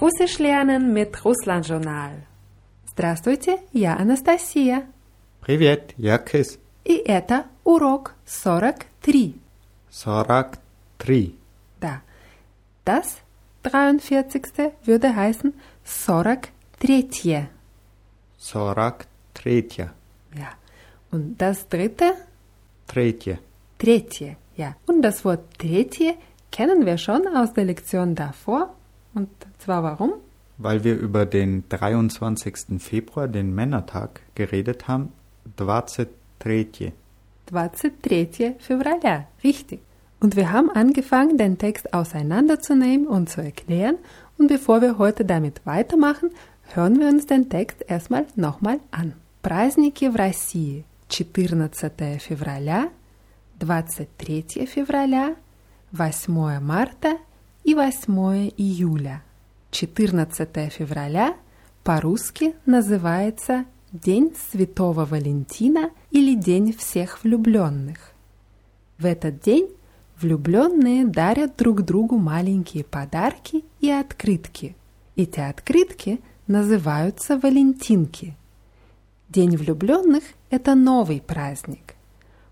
Russisch lernen mit Russland-Journal. Здравствуйте, я Анастасия. Привет, я Кис. И это урок 43. 43. Да. Das 43. würde heißen 43. 43. Ja. Und das dritte? Третье. Третье. Ja. Und das Wort Третье kennen wir schon aus der Lektion davor. Und zwar warum? Weil wir über den 23. Februar, den Männertag, geredet haben. 23. 23 февраля. Richtig. Und wir haben angefangen, den Text auseinanderzunehmen und zu erklären. Und bevor wir heute damit weitermachen, hören wir uns den Text erstmal nochmal an. Праздники в России. 14 февраля, 23 февраля, 8 марта и 8 июля. 14 февраля по-русски называется День Святого Валентина или День всех влюбленных. В этот день влюбленные дарят друг другу маленькие подарки и открытки. Эти открытки называются валентинки. День влюбленных – это новый праздник.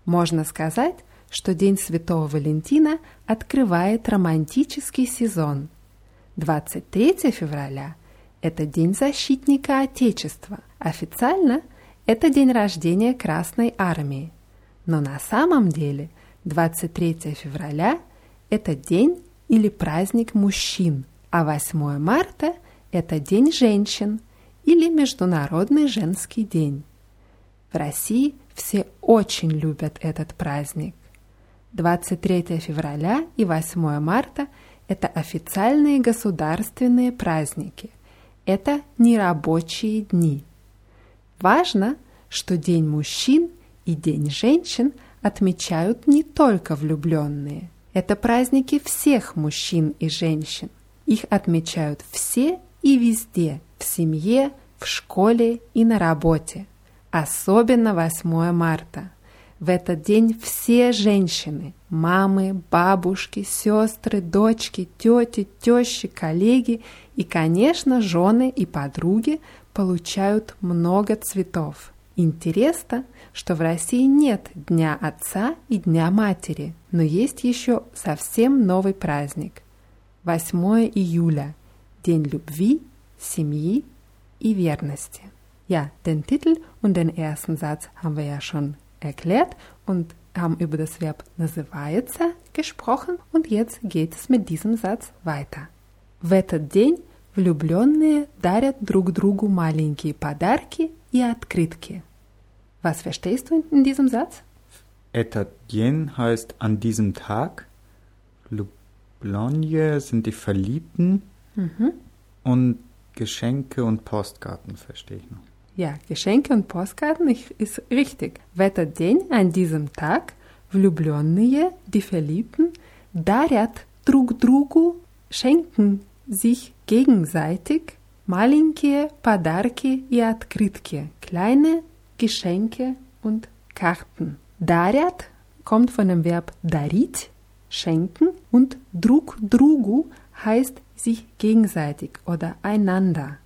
Можно сказать, что День Святого Валентина открывает романтический сезон. 23 февраля – это День защитника Отечества. Официально это день рождения Красной Армии. Но на самом деле 23 февраля – это день или праздник мужчин, а 8 марта – это День женщин или Международный женский день. В России все очень любят этот праздник. 23 февраля и 8 марта – это официальные государственные праздники. Это нерабочие дни. Важно, что День мужчин и День женщин отмечают не только влюбленные. Это праздники всех мужчин и женщин. Их отмечают все и везде, в семье, в школе и на работе. Особенно 8 марта. В этот день все женщины, мамы, бабушки, сестры, дочки, тети, тещи, коллеги и, конечно, жены и подруги получают много цветов. Интересно, что в России нет Дня Отца и Дня Матери, но есть еще совсем новый праздник. 8 июля – День любви, семьи и верности. Ja, den Titel und den ersten Satz haben wir ja schon erklärt und haben über das Verb называется gesprochen und jetzt geht es mit diesem Satz weiter. В этот день влюбленные дарят друг другу маленькие подарки и открытки. Was verstehst du in diesem Satz? Этот день heißt an diesem Tag. Влюбленные sind die Verliebten. Mhm. Und Geschenke und Postkarten verstehe ich noch. Ja, Geschenke und Postkarten ist richtig. В этот день, an diesem Tag, влюбленные, die Verliebten, дарят друг другу, schenken sich gegenseitig маленькие подарки и открытки, kleine Geschenke und Karten. Дарят kommt von dem Verb дарить, schenken und друг другу heißt sich gegenseitig oder einander.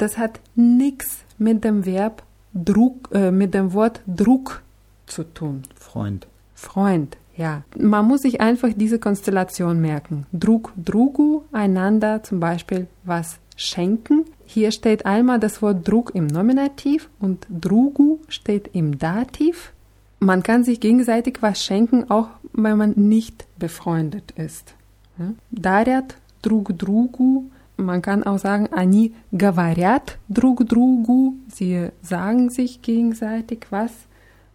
Das hat nichts mit dem Verb Druck, äh, mit dem Wort Druck zu tun. Freund. Freund, ja. Man muss sich einfach diese Konstellation merken. Druck, Drugu, einander zum Beispiel was schenken. Hier steht einmal das Wort Druck im Nominativ und Drugu steht im Dativ. Man kann sich gegenseitig was schenken, auch wenn man nicht befreundet ist. Dariat, Drug, Drugu, Man kann auch sagen, они говорят друг другу. Sie sagen sich gegenseitig was.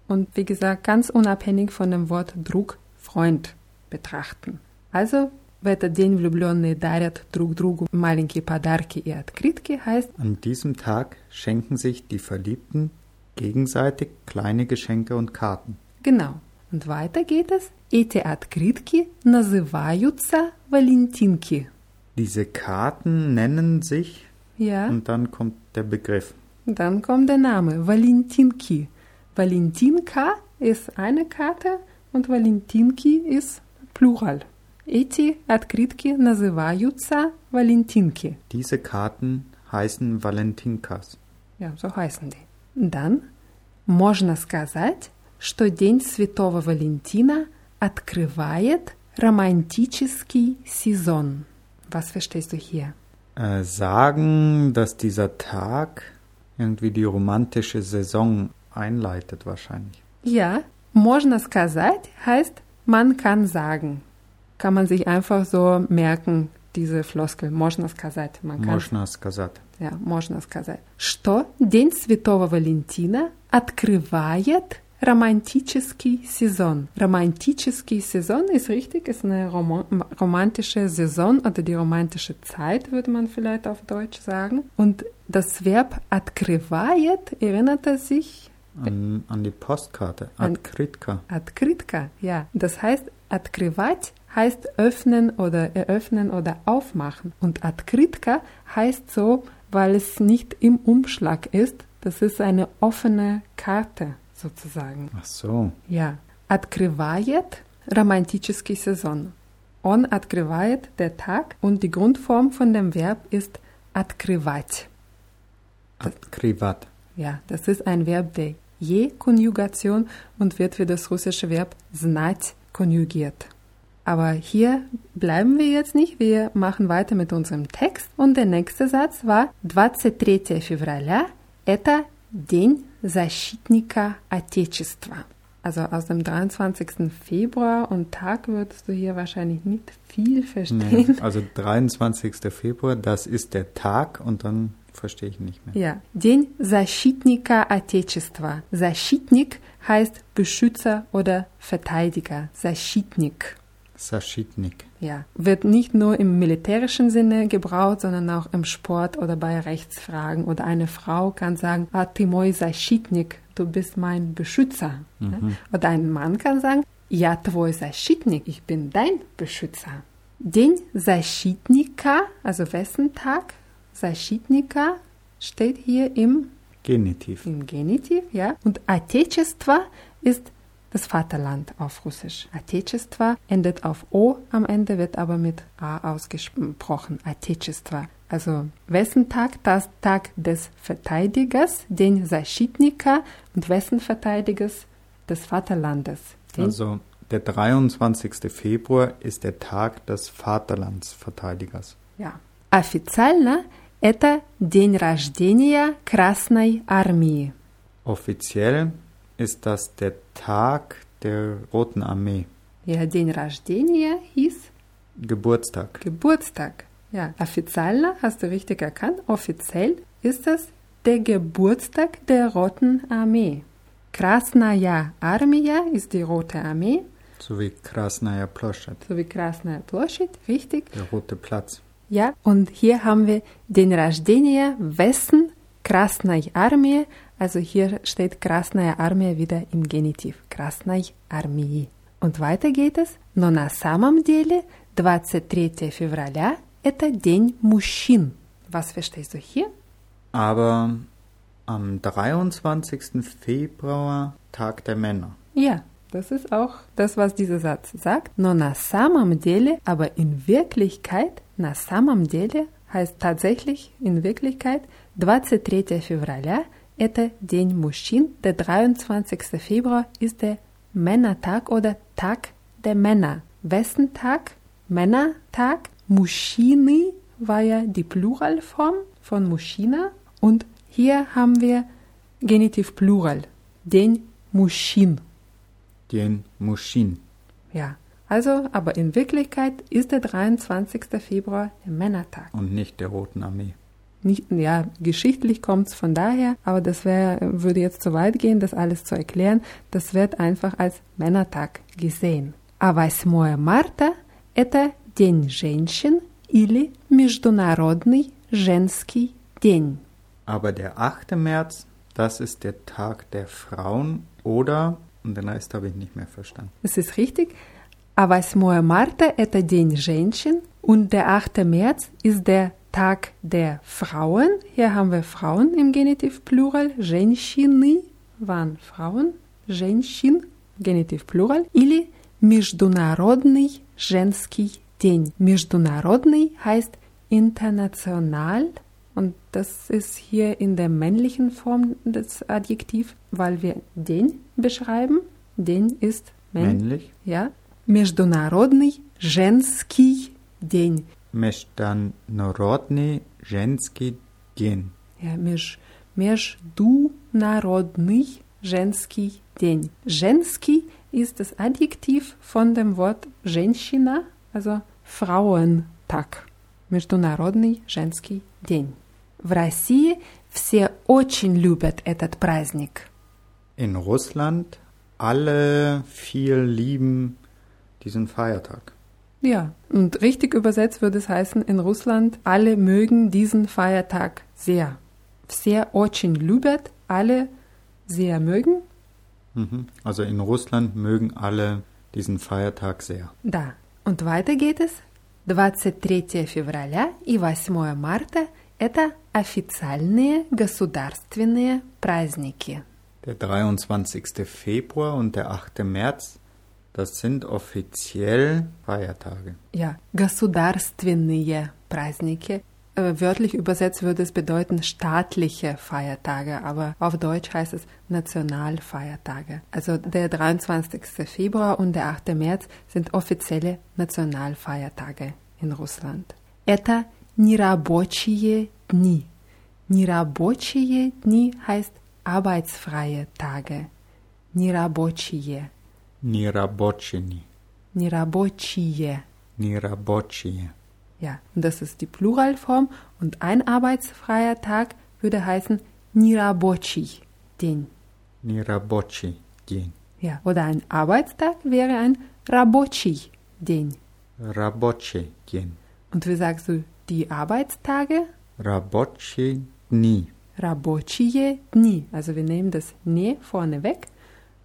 Und wie gesagt, ganz unabhängig von dem Wort Druck, Freund betrachten. Also, в этот день влюбленные дарят друг другу маленькие подарки и открытки heißt, An diesem Tag schenken sich die Verliebten gegenseitig kleine Geschenke und Karten. genau. Und weiter geht es. Эти открытки называются валентинки. Diese Karten nennen sich Ja. und dann kommt der Begriff. Dann kommt der Name Valentinki. Valentinka ist eine Karte und Valentinki ist Plural. Эти открытки называются Валентинки. Diese Karten heißen Valentinkas. Ja, so heißen die. Dann можно сказать, что День Святого Валентина открывает романтический сезон. Was verstehst du hier? Äh, sagen, dass dieser Tag irgendwie die romantische Saison einleitet wahrscheinlich. Ja, можно сказать heißt, man kann sagen. Kann man sich einfach so merken, diese Floskel. Можно сказать. Man kann Можно сказать. Ja, можно сказать. Что День Святого Валентина открывает романтический сезон. Романтический Saison ist richtig, ist eine rom romantische Saison oder die romantische Zeit, würde man vielleicht auf Deutsch sagen. Und das Verb открывает erinnert er sich An, an die Postkarte. An- Открытка. Открытка, ja. Das heißt, открывать heißt öffnen oder eröffnen oder aufmachen. Und открытка heißt so, weil es nicht im Umschlag ist. Das ist eine offene Karte sozusagen. Ach so. Ja. Открывает романтический сезон. Он открывает der Tag und die Grundform von dem Verb ist открывать. Открывать. Ja, das ist ein Verb der Je-Konjugation und wird wie das russische Verb знать konjugiert. Aber hier bleiben wir jetzt nicht. Wir machen weiter mit unserem Text. Und der nächste Satz war 23 февраля – это День защитника Отечества. Also aus dem 23. Februar und Tag würdest du hier wahrscheinlich nicht viel verstehen. Nee, also 23. Februar, das ist der Tag und dann verstehe ich nicht mehr. Ja, День защитника Отечества. Защитник heißt Beschützer oder Verteidiger. Защитник. Saschitnik. Ja, wird nicht nur im militärischen Sinne gebraucht, sondern auch im Sport oder bei Rechtsfragen. Oder eine Frau kann sagen, ah, ты мой защитник, du bist mein Beschützer. Ja? Oder ein Mann kann sagen, я твой защитник, ich bin dein Beschützer. День защитника, also wessen Tag? Защитника steht hier im, Genitiv. im Genitiv, ja. Und Отечество ist das Vaterland auf Russisch. Отечество endet auf O am Ende, wird aber mit A ausgesprochen. Отечество. Also wessen Tag? Das Tag des Verteidigers, den Защитника und wessen Verteidigers? Des Vaterlandes. Den Also der 23. Februar ist der Tag des Vaterlandsverteidigers. Ja. Официально это день рождения Красной Армии. Offiziell ist das der Tag der Roten Armee. Ja, день рождения hieß Geburtstag. Geburtstag. Ja, официально hast du richtig erkannt. Offiziell ist es der Geburtstag der Roten Armee. Krasnaya Armia ist die Rote Armee, So wie Krasnaya Ploschat, sowie Krasnaya Площадь, richtig. der Rote Platz. Ja, und hier haben wir den рождения wessen Krasnaya Armee. Also hier steht Krasnaya Armee wieder im Genitiv. Krasnaya Armии. Und weiter geht es. Но на самом деле 23 февраля – это День мужчин. Was verstehst du hier? Aber am 23. Februar Tag der Männer. Ja, das ist auch das, was dieser Satz sagt. Но на самом деле, aber in Wirklichkeit, на самом деле heißt tatsächlich in Wirklichkeit 23 февраля – это День мужчин. Der 23. Februar ist der Männertag oder Tag der Männer. Wessen Tag? Männertag. Мужчины war ja die Pluralform von Muschina. Und hier haben wir Genitiv Plural. Den Muschin. Den Muschin. Ja, also, aber in Wirklichkeit ist der 23. Februar der Männertag. Und nicht der Roten Armee. Nicht, ja, geschichtlich kommt es von daher, aber das wär, würde jetzt zu weit gehen, das alles zu erklären. Das wird einfach als Männertag gesehen. А 8 марта – это День женщин или Международный женский день. Aber der 8. März, das ist der Tag der Frauen oder, und den Rest habe ich nicht mehr verstanden. Es ist richtig. А 8 марта – это День женщин und der 8. März ist der Tag der Frauen. Hier haben wir Frauen im Genitiv Plural. Женщины waren Frauen. Женщин, Genitiv Plural. Или Международный женский день. Международный heißt international und das ist hier in der männlichen Form des Adjektiv, weil wir den beschreiben. Den ist männ Männlich. Ja. Международный женский день. Международный женский день. Ja, меж, международный женский день. Женский ist das Adjektiv von dem Wort женщина, also Frauentag. Международный женский день. В России все очень любят этот праздник. In Russland alle viel lieben diesen Feiertag. Ja, und richtig übersetzt würde es heißen, in Russland, alle mögen diesen Feiertag sehr. Sehr очень любят, alle sehr mögen. Mhm. Also in Russland mögen alle diesen Feiertag sehr. Да. Und weiter geht es. 23 февраля и 8 марта – это официальные государственные праздники. Der 23. Februar und der 8. März, das sind offiziell Feiertage. Ja, государственные праздники. Äh, Wörtlich übersetzt würde es bedeuten staatliche Feiertage, aber auf Deutsch heißt es Nationalfeiertage. Also der 23. Februar und der 8. März sind offizielle Nationalfeiertage in Russland. Это нерабочие дни. Нерабочие дни heißt arbeitsfreie Tage. Нерабочие. Nirabocini. Nirabocie. Nirabocie. Ja, und das ist die Pluralform und ein arbeitsfreier Tag würde heißen Nirabocci den. Niraboci den. Ja, oder ein Arbeitstag wäre ein Rabocci den. Raboci den. Und wie sagst du die Arbeitstage? Raboci dni. Rabocie dni. Also wir nehmen das ne vorne weg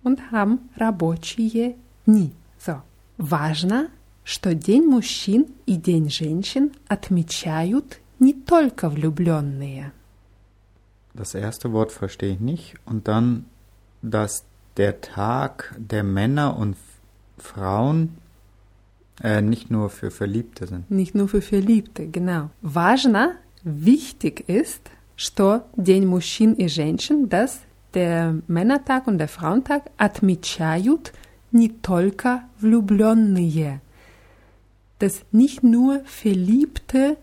und haben рабочие дни. So. Важно, что День мужчин и День женщин отмечают не только влюбленные. Das erste Wort verstehe ich nicht. Und dann, dass der Tag der Männer und Frauen äh, nicht nur für Verliebte sind. Nicht nur für Verliebte, genau. Важно, wichtig ist, что День мужчин и женщин, dass der Männertag und der Frauentag отмечают не только влюбленные. Dass nicht nur Verliebte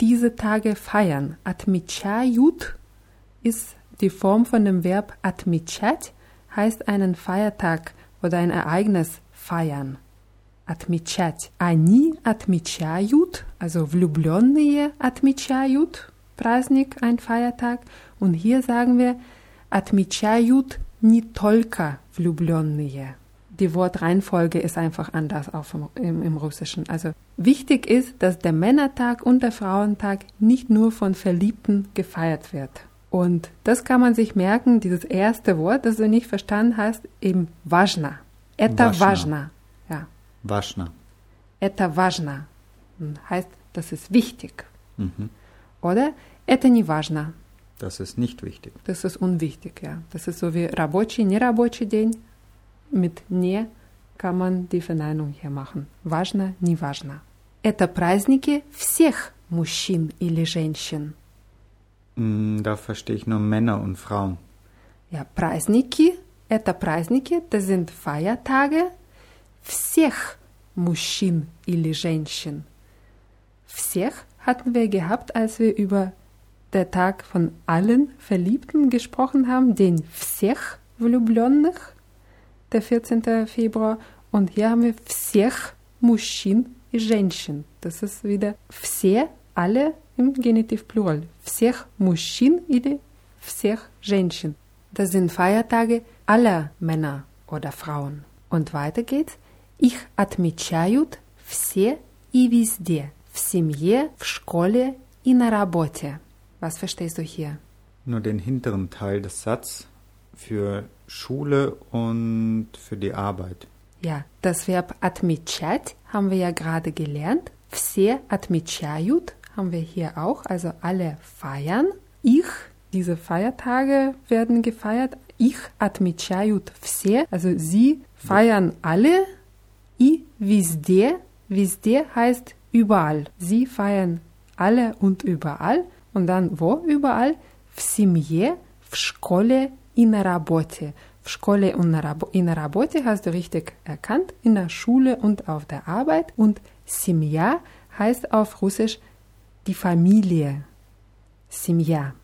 diese Tage feiern. Отмечают ist die Form von dem Verb отмечать, heißt einen Feiertag oder ein Ereignis feiern. Отмечать. Они отмечают, also влюбленные отмечают, Праздник, ein Feiertag. Und hier sagen wir, отмечают не только влюбленные. Die Wortreihenfolge ist einfach anders auf dem, im, im Russischen. Also wichtig ist, dass der Männertag und der Frauentag nicht nur von Verliebten gefeiert wird. Und das kann man sich merken, dieses erste Wort, das du nicht verstanden hast, eben важно. Это Важно. важно. Ja, Waschner. это важно. Hm, Heißt, das ist wichtig. Mhm. Oder это не важно. Das ist nicht wichtig. Das ist unwichtig, ja. Das ist so wie рабочий, нерабочий день. Mit не kann man die Verneinung hier machen. Важно, не важно. Это праздники всех мужчин или женщин. Mm, Da verstehe ich nur Männer und Frauen. Ja, праздники, это праздники, das sind Feiertage всех мужчин или женщин. Всех hatten wir gehabt, als wir über den Tag von allen Verliebten gesprochen haben, den всех влюбленных, der 14. Februar. Und hier haben wir всех мужчин и женщин. Das ist wieder все, alle im Genitiv Plural. Всех мужчин или всех женщин. Das sind Feiertage aller Männer oder Frauen. Und weiter geht's. Их отмечают все и везде. В семье, в школе и на работе. Was verstehst du hier? Nur den hinteren Teil des Satzes für Schule und für die Arbeit. Ja, das Verb отмечать haben wir ja gerade gelernt. Все отмечают haben wir hier auch, also alle feiern. Ich, diese Feiertage werden gefeiert. Ich отмечают все, also sie feiern alle. И везде, везде heißt überall. Sie feiern alle und überall. Und dann wo überall? В семье, в школе и на работе. В школе und и на работе hast du richtig erkannt. In der Schule und auf der Arbeit. Und семья heißt auf Russisch die Familie. Семья.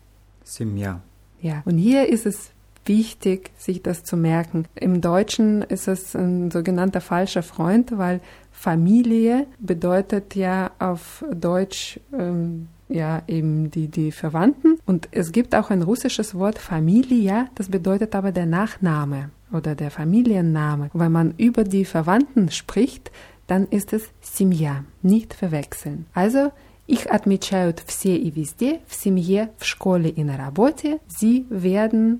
Simja. Ja, und hier ist es wichtig, sich das zu merken. Im Deutschen ist es ein sogenannter falscher Freund, weil Familie bedeutet ja auf Deutsch ähm, ja eben die, die Verwandten. Und es gibt auch ein russisches Wort Familia, das bedeutet aber der Nachname oder der Familienname. Wenn man über die Verwandten spricht, dann ist es Simja, nicht verwechseln. Also Их отмечают все и везде, в семье, в школе и на работе. Sie werden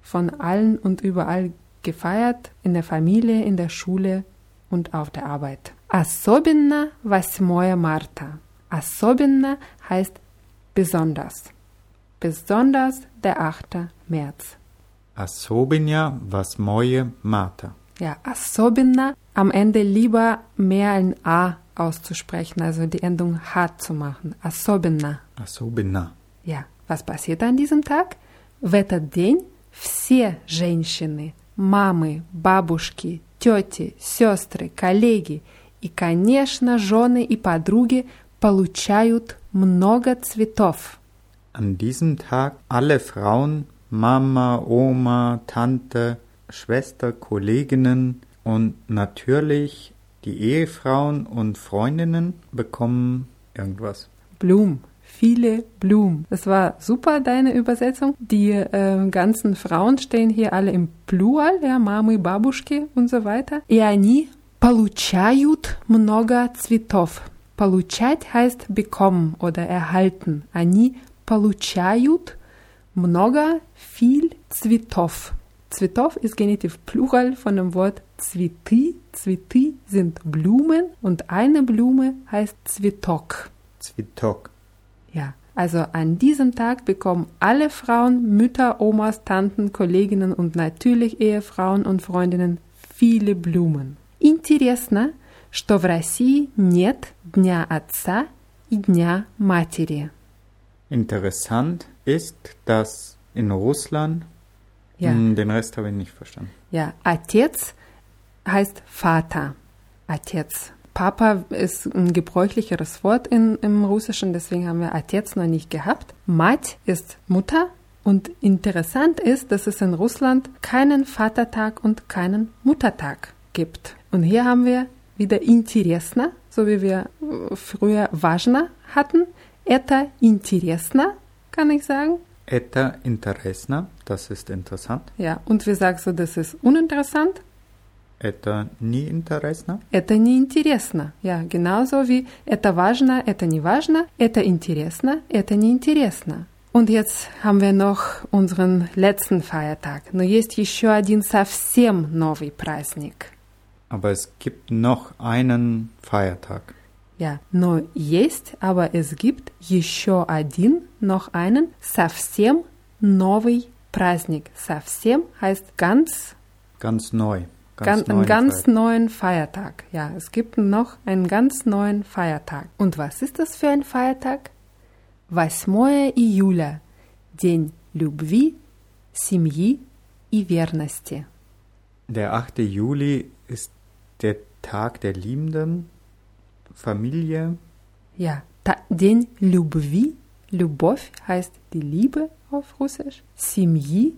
von allen und überall gefeiert, in der Familie, in der Schule und auf der Arbeit. Особенно 8 Marta. Особенно heißt besonders. Besonders der 8. März. Особенно 8 Marta. Ja, особенно am Ende lieber mehr ein A auszusprechen, also die Endung H zu machen. Особенно. Особенно. Ja, was passiert an diesem Tag? В этот день все женщины, мамы, бабушки, тети, сестры, коллеги и, конечно, жены и подруги получают много цветов. An diesem Tag alle Frauen, Mama, Oma, Tante, Schwester, Kolleginnen und natürlich die Ehefrauen und Freundinnen bekommen irgendwas. Blumen. Viele Blumen. Das war super, deine Übersetzung. Die äh, ganzen Frauen stehen hier alle im Plural, ja, Мамы, Бабушки und so weiter. И они получают много цветов. Получать heißt bekommen oder erhalten. Они получают много, viel цветов. Цветов ist Genitiv Plural von dem Wort Цветы. Цветы sind Blumen und eine Blume heißt Цветок. Zwitok. Ja, also an diesem Tag bekommen alle Frauen, Mütter, Omas, Tanten, Kolleginnen und natürlich Ehefrauen und Freundinnen viele Blumen. Интересно, что в России нет Дня Отца и Дня Матери. Interessant ist, dass in Russland, Ja. Hm, den Rest habe ich nicht verstanden. Ja, Отец heißt Vater. Отец. Papa ist ein gebräuchlicheres Wort in, im Russischen, deswegen haben wir Отец noch nicht gehabt. Mать ist Mutter. Und interessant ist, dass es in Russland keinen Vatertag und keinen Muttertag gibt. Und hier haben wir wieder интересно, so wie wir äh, früher важно hatten. Это интересно, kann ich sagen. Это интересно, das ist interessant. Ja, und wir sagen so, das ist uninteressant. Это не интересно. Это неинтересно. Ja, genauso wie это важно, это не важно, это интересно, это неинтересно. Und jetzt haben wir noch unseren letzten Feiertag. Но есть еще один совсем новый праздник. Aber es gibt noch einen Feiertag. Ja, но есть, aber es gibt еще один, noch einen, совсем новый праздник. Совсем heißt ganz, Ganz neu. ganz einen neuen ganz Feiertag. neuen Feiertag. Ja, es gibt noch einen ganz neuen Feiertag. Und was ist das für ein Feiertag? 8 июля. День любви, семьи и верности. Der 8. Juli ist der Tag der Liebenden, Familie, Ja, ta, день любви. Любовь heißt die Liebe auf Russisch. Семьи.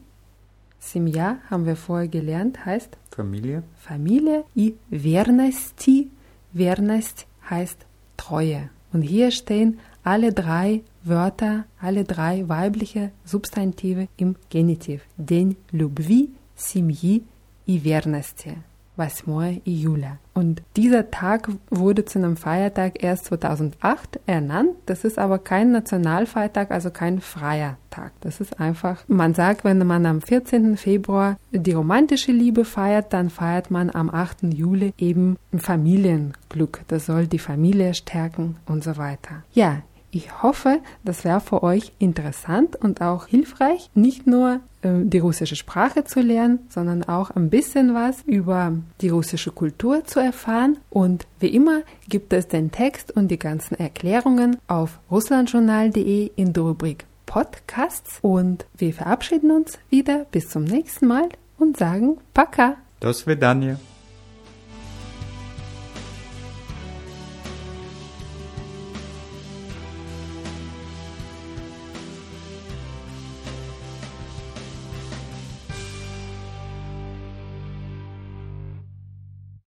Семья haben wir vorher gelernt, heißt Familie. Familie. И верности. Верность heißt Treue. Und hier stehen alle drei Wörter, alle drei weibliche Substantive im Genitiv. День любви, семьи и верности. 8. Juli. Und dieser Tag wurde zu einem Feiertag erst 2008 ernannt. Das ist aber kein Nationalfeiertag, also kein freier Tag. Das ist einfach, man sagt, wenn man am 14. Februar die romantische Liebe feiert, dann feiert man am 8. Juli eben Familienglück. Das soll die Familie stärken und so weiter. Ja, Ich hoffe, das wäre für euch interessant und auch hilfreich, nicht nur äh, die russische Sprache zu lernen, sondern auch ein bisschen was über die russische Kultur zu erfahren. Und wie immer gibt es den Text und die ganzen Erklärungen auf russlandjournal.de in der Rubrik Podcasts. Und wir verabschieden uns wieder bis zum nächsten Mal und sagen Paka. До свидания.